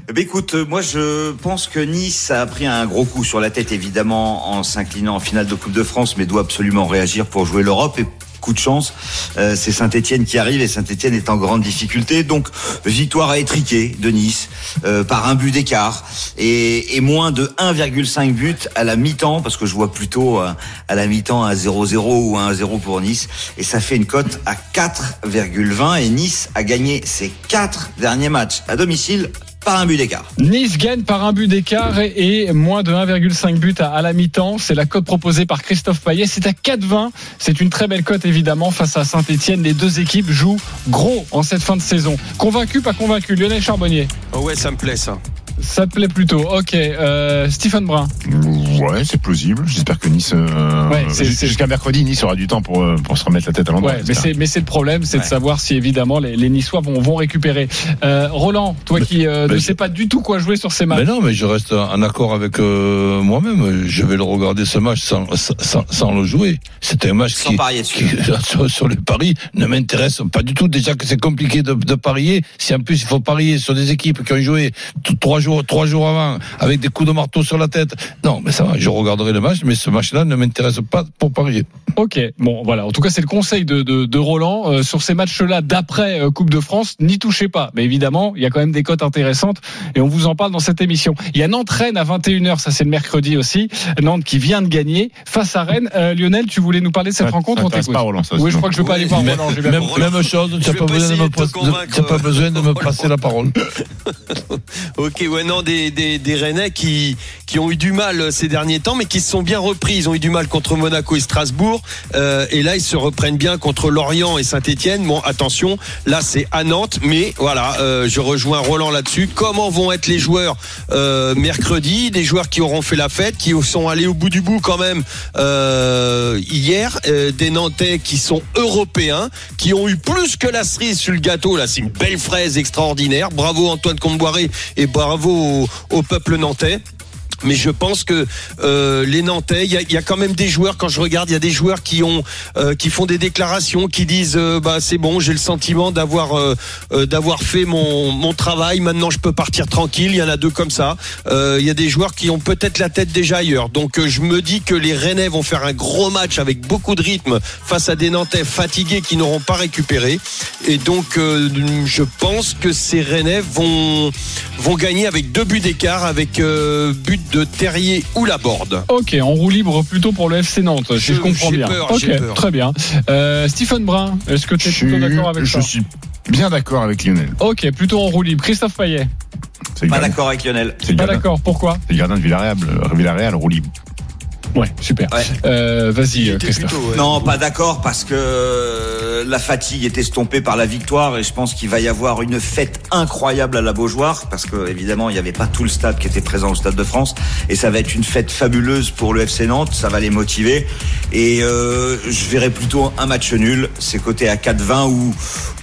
Eh ben, écoute, euh, moi je pense que Nice a pris un gros coup sur la tête évidemment en s'inclinant en finale de Coupe de France, mais doit absolument réagir pour jouer l'Europe. Et coup de chance, euh, c'est Saint-Etienne qui arrive et Saint-Etienne est en grande difficulté. Donc victoire à étriquer de Nice euh, par un but d'écart et, et moins de 1,5 but à la mi-temps parce que je vois plutôt euh, à la mi-temps un 0-0 ou un 1-0 pour Nice. Et ça fait une cote à 4,20 et Nice a gagné ses quatre derniers matchs. À domicile par un but d'écart. Nice gagne par un but d'écart et, et moins de 1,5 but à, à la mi-temps. C'est la cote proposée par Christophe Payet. C'est à 4,20. C'est une très belle cote évidemment face à Saint-Etienne. Les deux équipes jouent gros en cette fin de saison. Convaincu, pas convaincu Lionel Charbonnier. Oh ouais, ça me plaît, ça. Ça te plaît plutôt. Ok. Euh, Stephen Brun. Ouais, c'est plausible. J'espère que Nice. euh, Ouais, Jusqu'à mercredi, Nice aura du temps pour, euh, pour se remettre la tête à l'endroit. Ouais, mais c'est mais c'est le problème, c'est de savoir si évidemment les, les Niçois vont, vont récupérer. Euh, Roland, toi qui euh, ne je- sais pas du tout quoi jouer sur ces matchs. Mais non, mais je reste en accord avec euh, moi-même. Je vais le regarder ce match sans, sans, sans le jouer. C'est un match Sans qui, parier qui dessus. [laughs] sur, sur les paris ne m'intéresse pas du tout. Déjà que c'est compliqué de, de parier. Si en plus il faut parier sur des équipes qui ont joué trois jours jours, trois jours avant, avec des coups de marteau sur la tête. Non, mais ça va, je regarderai le match, mais ce match-là ne m'intéresse pas pour parier. Ok, bon voilà. En tout cas, c'est le conseil de, de, de Roland euh, sur ces matchs-là d'après euh, Coupe de France. N'y touchez pas. Mais évidemment, il y a quand même des cotes intéressantes et on vous en parle dans cette émission. Il y a Nantes-Rennes à 21h, ça c'est le mercredi aussi. Nantes qui vient de gagner face à Rennes. Euh, Lionel, tu voulais nous parler de cette Ça- rencontre ça on intéresse t'écoute. pas, Roland, ça, Oui, je crois que je vais pas aller voir Même, Roland. même, même chose, tu n'as pas, pas besoin de me pas besoin de me Roland. passer la parole. [laughs] Ok, ouais, non, des, des, des Rennais qui, qui ont eu du mal ces derniers temps, mais qui se sont bien repris. Ils ont eu du mal contre Monaco et Strasbourg. Euh, et là, ils se reprennent bien contre Lorient et Saint-Etienne. Bon, attention, là, c'est à Nantes. Mais voilà, euh, je rejoins Roland là-dessus. Comment vont être les joueurs euh, mercredi? Des joueurs qui auront fait la fête, qui sont allés au bout du bout quand même euh, hier. Euh, des Nantais qui sont européens, qui ont eu plus que la cerise sur le gâteau. Là, c'est une belle fraise extraordinaire. Bravo Antoine Comboiré et bravo au, peuple nantais. Mais je pense que euh, les Nantais, il y y a quand même des joueurs. Quand je regarde, il y a des joueurs qui ont, euh, qui font des déclarations, qui disent, euh, bah c'est bon, j'ai le sentiment d'avoir, euh, euh, d'avoir fait mon, mon travail. Maintenant, je peux partir tranquille. Il y en a deux comme ça. Il y a des joueurs qui ont peut-être la tête déjà ailleurs. Donc, je me dis que les Rennais vont faire un gros match avec beaucoup de rythme face à des Nantais fatigués qui n'auront pas récupéré. Et donc, je pense que ces Rennais vont, vont gagner avec deux buts d'écart, avec but de Terrier ou Laborde. Ok, en roue libre plutôt pour le FC Nantes, si Je- je comprends bien. peur, ok, peur. très bien. Euh, Stephen Brun, est-ce que tu es Je plutôt suis- d'accord avec je ça suis bien d'accord avec Lionel. Ok, plutôt en roue libre. Christophe Payet, Pas d'accord avec Lionel. pas d'accord. Pourquoi c'est le gardien de Villarreal, euh, Villarreal roue libre. Ouais, super. Ouais. Euh, Vas-y, Christophe. Non, pas d'accord parce que euh, la fatigue est estompée par la victoire et je pense qu'il va y avoir une fête incroyable à la Beaujoire parce que évidemment il n'y avait pas tout le stade qui était présent au Stade de France et ça va être une fête fabuleuse pour le FC Nantes, ça va les motiver et euh, je verrai plutôt un match nul, c'est côté à 4-20 où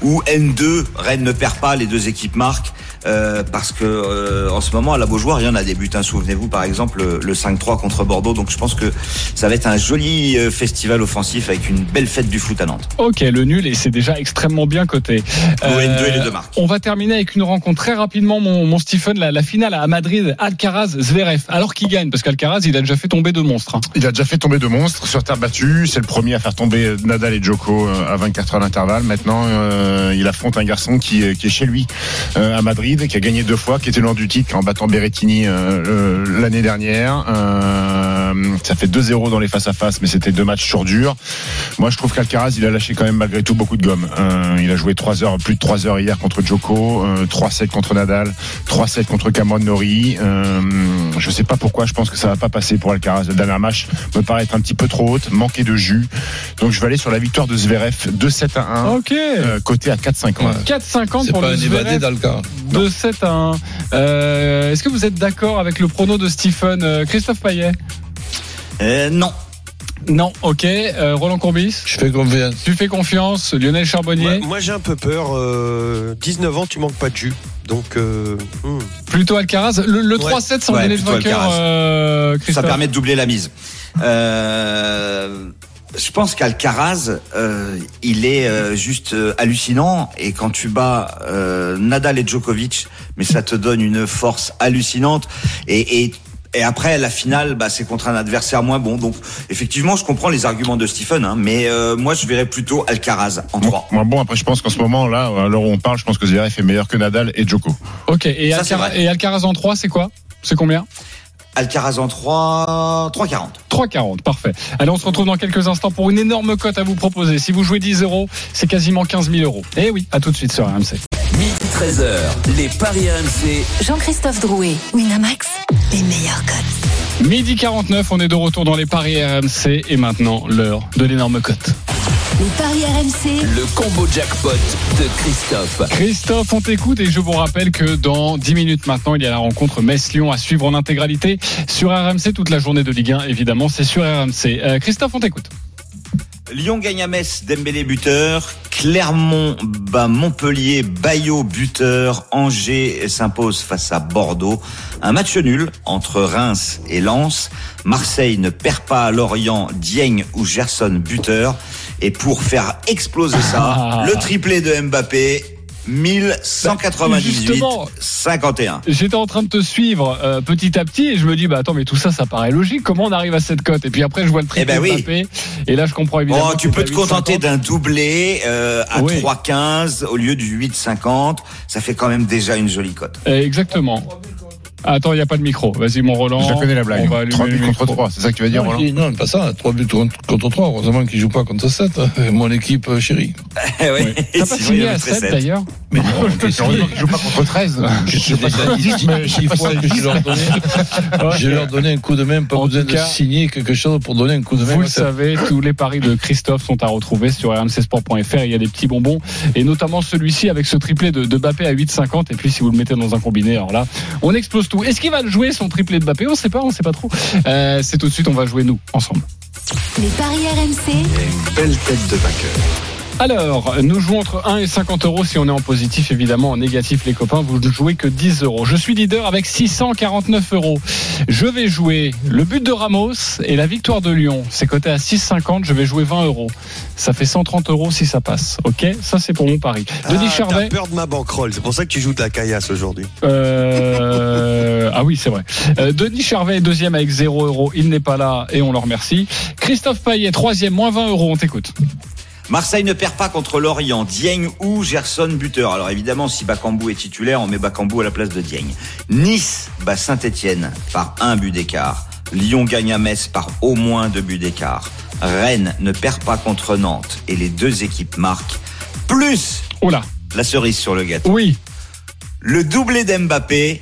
où N2 Rennes ne perd pas, les deux équipes marquent. Euh, parce que euh, en ce moment à la Beaujoire il y en a des buts. hein. Souvenez-vous par exemple le, le 5-3 contre Bordeaux. Donc je pense que ça va être un joli euh, festival offensif avec une belle fête du foot à Nantes. Ok, le nul et c'est déjà extrêmement bien coté. Au N2 et les deux marques. On va terminer avec une rencontre très rapidement, mon, mon Stephen, la, la finale à Madrid, Alcaraz Zverev. Alors qui gagne? Parce qu'Alcaraz, il a déjà fait tomber deux monstres. hein. Il a déjà fait tomber deux monstres sur terre battue. C'est le premier à faire tomber Nadal et Djoko euh, à 24 heures d'intervalle. Maintenant, euh, il affronte un garçon qui, est- qui est chez lui euh, à Madrid, qui a gagné deux fois, qui était loin du titre en battant Berrettini euh, l'année dernière. Euh, ça fait 2-0 dans les face-à-face, mais c'était deux matchs sur dur. Moi, je trouve qu'Alcaraz, il a lâché quand même malgré tout beaucoup de gomme. Euh, il a joué 3 heures, plus de 3 heures hier contre Djoko, euh, 3-7 contre Nadal, 3-7 contre Cameron Norrie. Euh, je sais pas pourquoi, je pense que ça va pas passer pour Alcaraz. Le dernier match me paraît être un petit peu trop haute, manquer de jus. Donc je vais aller sur la victoire de Zverev, 2-7 à 1, Ok. euh, côté à 4-50. 4,50 C'est pour pas le un évadé Zverev. d'Alca. De 7 à 1. Euh, Est-ce que vous êtes d'accord avec le prono de Stephen euh, Christophe Payet? Euh, non. Non, ok. Euh, Roland Courbis? Je fais confiance. Tu fais confiance Lionel Charbonnier? Moi j'ai un peu peur. euh, 19 ans, tu manques pas de jus. Donc, euh, hmm. Plutôt Alcaraz. Le, le Ouais. 3-7 sans Ouais, donner de vainqueur, Ça permet de doubler la mise. Euh, je pense qu'Alcaraz, euh, il est euh, juste euh, hallucinant. Et quand tu bats euh, Nadal et Djokovic, mais ça te donne une force hallucinante. Et, et, et après, la finale, bah, c'est contre un adversaire moins bon. Donc, effectivement, je comprends les arguments de Stephen. Hein, mais euh, moi, je verrais plutôt Alcaraz en 3. Moi, bon, après, je pense qu'en ce moment, là, à l'heure où on parle, je pense que Zverev est meilleur que Nadal et Djoko. Ok. Et, Ça, Alcaraz, et Alcaraz en 3, c'est quoi? C'est combien? Alcaraz en 3, 3,40. 3,40, parfait. Allez, on se retrouve dans quelques instants pour une énorme cote à vous proposer. Si vous jouez 10 euros, c'est quasiment 15 000 euros. Et oui, à tout de suite sur RMC. Midi 13h, les Paris RMC. Jean-Christophe Drouet, Winamax, les meilleurs cotes. Midi 49, on est de retour dans les paris RMC et maintenant l'heure de l'énorme cote. Les paris RMC, Le combo jackpot de Christophe. Christophe, on t'écoute et je vous rappelle que dans 10 minutes maintenant, il y a la rencontre Metz-Lyon à suivre en intégralité sur RMC toute la journée de Ligue 1, évidemment, c'est sur RMC. Euh, Christophe, on t'écoute. Lyon gagne à Metz, Dembélé buteur. Clermont bat Montpellier, Bayo buteur. Angers s'impose face à Bordeaux. Un match nul entre Reims et Lens. Marseille ne perd pas à Lorient, Dieng ou Gerson buteur. Et pour faire exploser ça, Ah. le triplé de Mbappé. 1198 Justement. 51. J'étais en train de te suivre euh, petit à petit et je me dis bah attends mais tout ça ça paraît logique comment on arrive à cette cote? Et puis après je vois le triplé Eh ben oui. Mbappé et là je comprends évidemment. Tu peux te contenter 8,50. d'un doublé euh, à Oui. 3,15 au lieu du 8,50. Ça fait quand même déjà une jolie cote. Exactement. Attends, il n'y a pas de micro. Vas-y, mon Roland. Je la connais la On blague. va allumer 3 le buts contre micro. 3, c'est ça que tu vas dire, Non, Roland non, pas ça. 3 buts contre, contre 3. Heureusement qu'il joue pas contre 7. Mon équipe euh, chérie. [laughs] Oui. T'as pas signé à avait très 7 sept. d'ailleurs Mais non, je [laughs] Heureusement qu'il joue pas contre 13. Je suis déjà dit mais je je leur donnais, [laughs] je leur donnais un coup de main, pas En besoin tout de cas, signer quelque chose pour donner un coup de main. Vous le savez, tous les paris de Christophe sont à retrouver sur rmcsport.fr. Il y a des petits bonbons et notamment celui-ci avec ce triplé de, de Mbappé à 8,50 et puis si vous le mettez dans un combiné, alors là, on explose tout. Est-ce qu'il va le jouer son triplé de Mbappé? On sait pas, on sait pas trop. Euh, c'est tout de suite, on va jouer nous ensemble. Les paris RMC. Belle tête de vainqueur. Alors, nous jouons entre 1 et 50 euros si on est en positif, évidemment. En négatif, les copains, vous ne jouez que 10 euros. Je suis leader avec 649 euros. Je vais jouer le but de Ramos et la victoire de Lyon. C'est coté à 6,50. Je vais jouer 20 euros. Ça fait 130 euros si ça passe. Ok Ça, c'est pour mon pari. Denis Ah, Charvet. T'as peur de ma bankroll, c'est pour ça que tu joues de la caillasse aujourd'hui. Euh, ah oui, c'est vrai. Euh, Denis Charvet est deuxième avec 0 euros. Il n'est pas là et on le remercie. Christophe Payet, troisième, moins 20 euros. On t'écoute. Marseille ne perd pas contre Lorient. Dieng ou Gerson buteur. Alors évidemment, si Bakambu est titulaire, on met Bakambu à la place de Dieng. Nice bat Saint-Etienne par un but d'écart. Lyon gagne à Metz par au moins deux buts d'écart. Rennes ne perd pas contre Nantes et les deux équipes marquent. Plus Oh là, la cerise sur le gâteau. oui. Le doublé d'Mbappé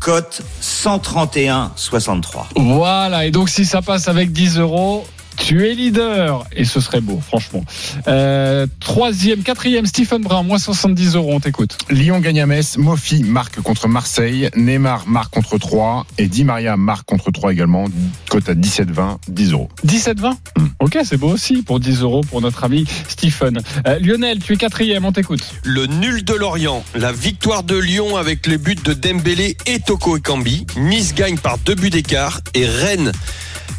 cote 131,63. Voilà, et donc si ça passe avec 10 euros, tu es leader. Et ce serait beau, franchement. Euh, troisième, quatrième, Stephen Brun, moins 70 euros, on t'écoute. Lyon gagne à Metz, Mofi marque contre Marseille, Neymar marque contre 3 et Di Maria marque contre 3 également. Cote à 17-20, 10 euros. 17-20 Ok, c'est beau aussi pour 10 euros pour notre ami Stephen. Euh, Lionel, tu es quatrième, on t'écoute. Le nul de Lorient, la victoire de Lyon avec les buts de Dembélé et Toko Ekambi. Nice gagne par deux buts d'écart et Rennes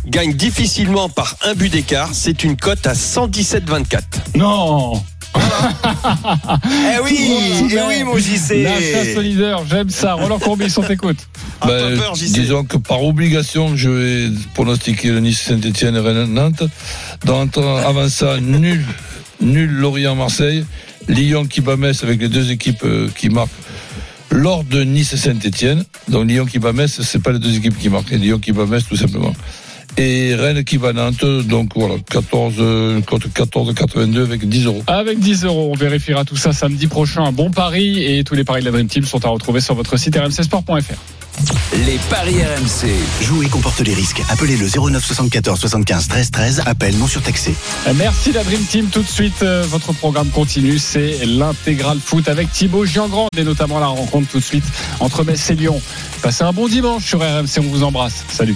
gagne difficilement par un but d'écart. C'est une cote à 117,24. Non [laughs] Eh oui, eh oui, mon JC. La chasse au leader, j'aime ça. Roland Courbis, on t'écoute. Ah, Ben, peur, disons que par obligation, je vais pronostiquer le Nice Saint-Etienne et Rennes Nantes. Dans, avant ça, nul, nul Lorient-Marseille. Lyon qui bat Metz avec les deux équipes euh, qui marquent lors de Nice Saint-Etienne. Donc Lyon qui bat Metz, c'est pas les deux équipes qui marquent, c'est Lyon qui bat Metz tout simplement. Et Rennes qui Nantes, donc voilà, 14, euh, contre 14, 82 avec 10 euros. Avec 10 euros, on vérifiera tout ça samedi prochain. Bon pari et tous les paris de la Dream Team sont à retrouver sur votre site rmcsport.fr. Les paris RMC. Jouer comporte les risques. Appelez le 09 74 75 13 13. Appel non surtaxé. Merci la Dream Team. Tout de suite, euh, votre programme continue. C'est l'intégral foot avec Thibaut Giangrande et notamment la rencontre tout de suite entre Metz et Lyon. Passez un bon dimanche sur RMC. On vous embrasse. Salut.